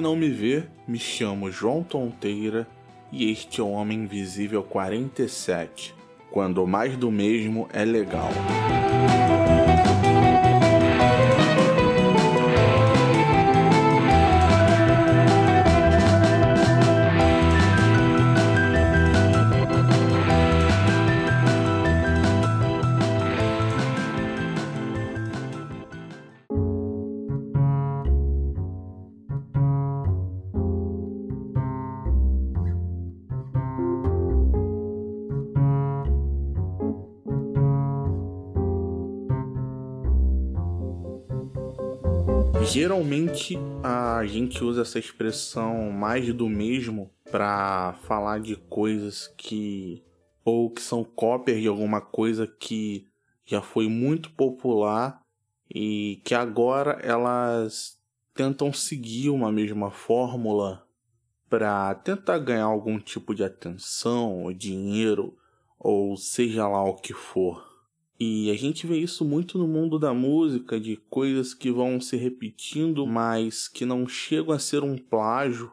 muito e não me vê, me chamo João Tonteira e este é o Homem Invisível 47, quando mais do mesmo é legal. Geralmente a gente usa essa expressão mais do mesmo para falar de coisas que ou que são cópias de alguma coisa que já foi muito popular e que agora elas tentam seguir uma mesma fórmula para tentar ganhar algum tipo de atenção, ou dinheiro, ou seja lá o que for. E a gente vê isso muito no mundo da música, de coisas que vão se repetindo, mas que não chegam a ser um plágio.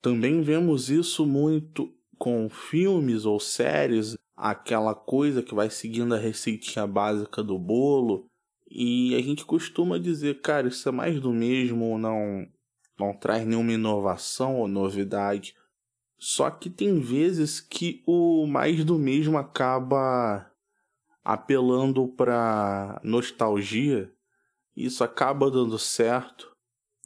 Também vemos isso muito com filmes ou séries, aquela coisa que vai seguindo a receitinha básica do bolo. E a gente costuma dizer, cara, isso é mais do mesmo, não, não traz nenhuma inovação ou novidade. Só que tem vezes que o mais do mesmo acaba apelando para nostalgia, isso acaba dando certo.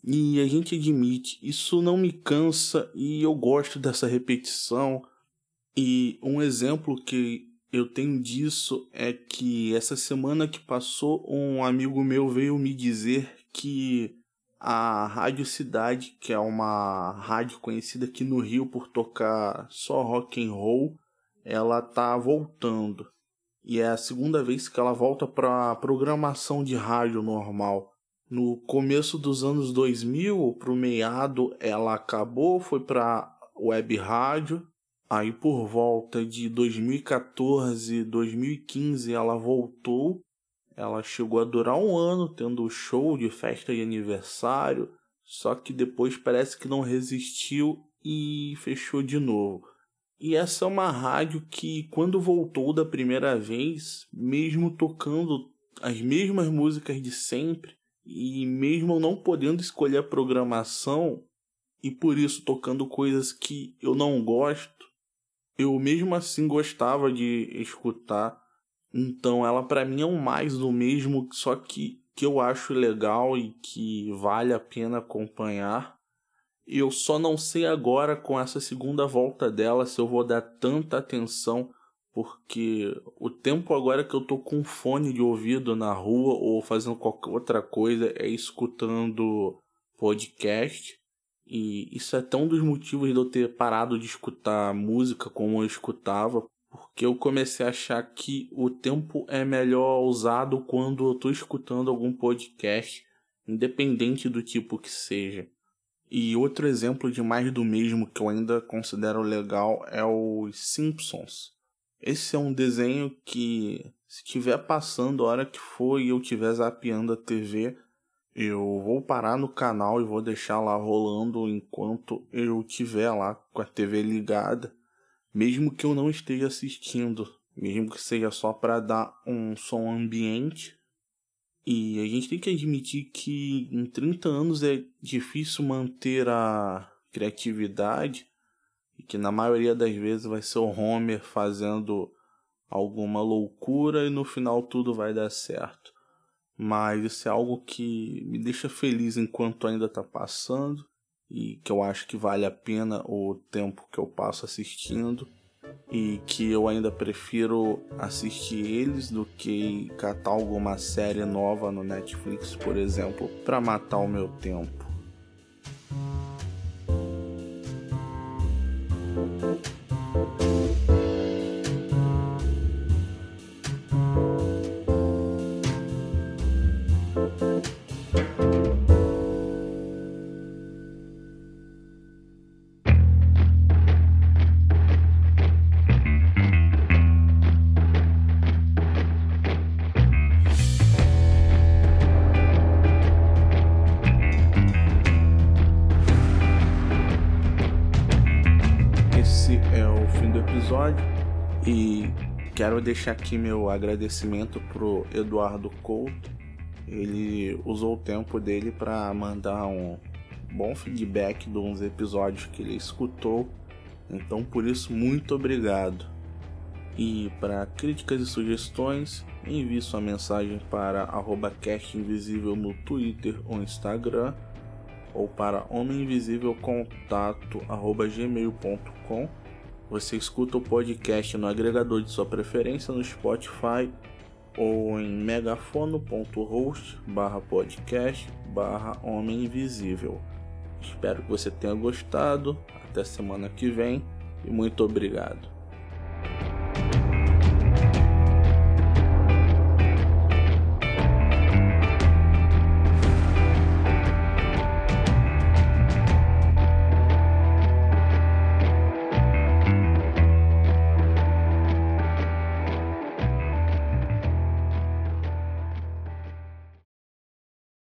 E a gente admite, isso não me cansa e eu gosto dessa repetição. E um exemplo que eu tenho disso é que essa semana que passou, um amigo meu veio me dizer que a Rádio Cidade, que é uma rádio conhecida aqui no Rio por tocar só rock and roll, ela tá voltando e é a segunda vez que ela volta para programação de rádio normal. No começo dos anos 2000, pro meado, ela acabou, foi para web rádio. Aí por volta de 2014, 2015 ela voltou. Ela chegou a durar um ano tendo show de festa de aniversário, só que depois parece que não resistiu e fechou de novo. E essa é uma rádio que, quando voltou da primeira vez, mesmo tocando as mesmas músicas de sempre, e mesmo não podendo escolher a programação, e por isso tocando coisas que eu não gosto, eu mesmo assim gostava de escutar. Então ela para mim é um mais do mesmo, só que que eu acho legal e que vale a pena acompanhar. Eu só não sei agora com essa segunda volta dela se eu vou dar tanta atenção, porque o tempo agora que eu tô com fone de ouvido na rua ou fazendo qualquer outra coisa é escutando podcast. E isso é um dos motivos de eu ter parado de escutar música como eu escutava, porque eu comecei a achar que o tempo é melhor usado quando eu tô escutando algum podcast, independente do tipo que seja. E outro exemplo de mais do mesmo que eu ainda considero legal é os Simpsons. Esse é um desenho que, se estiver passando a hora que for e eu estiver zapeando a TV, eu vou parar no canal e vou deixar lá rolando enquanto eu estiver lá com a TV ligada, mesmo que eu não esteja assistindo, mesmo que seja só para dar um som ambiente e a gente tem que admitir que em 30 anos é difícil manter a criatividade e que na maioria das vezes vai ser o Homer fazendo alguma loucura e no final tudo vai dar certo. Mas isso é algo que me deixa feliz enquanto ainda está passando e que eu acho que vale a pena o tempo que eu passo assistindo e que eu ainda prefiro assistir eles do que catar alguma série nova no Netflix, por exemplo, para matar o meu tempo. Episódio. E quero deixar aqui meu agradecimento pro Eduardo Couto. Ele usou o tempo dele para mandar um bom feedback de uns episódios que ele escutou. Então, por isso, muito obrigado. E para críticas e sugestões, envie sua mensagem para @castinvisível no Twitter ou Instagram ou para homeminvisívelcontato@gmail.com. Você escuta o podcast no agregador de sua preferência no Spotify ou em megafono.host barra podcast barra Homem Invisível. Espero que você tenha gostado. Até semana que vem e muito obrigado.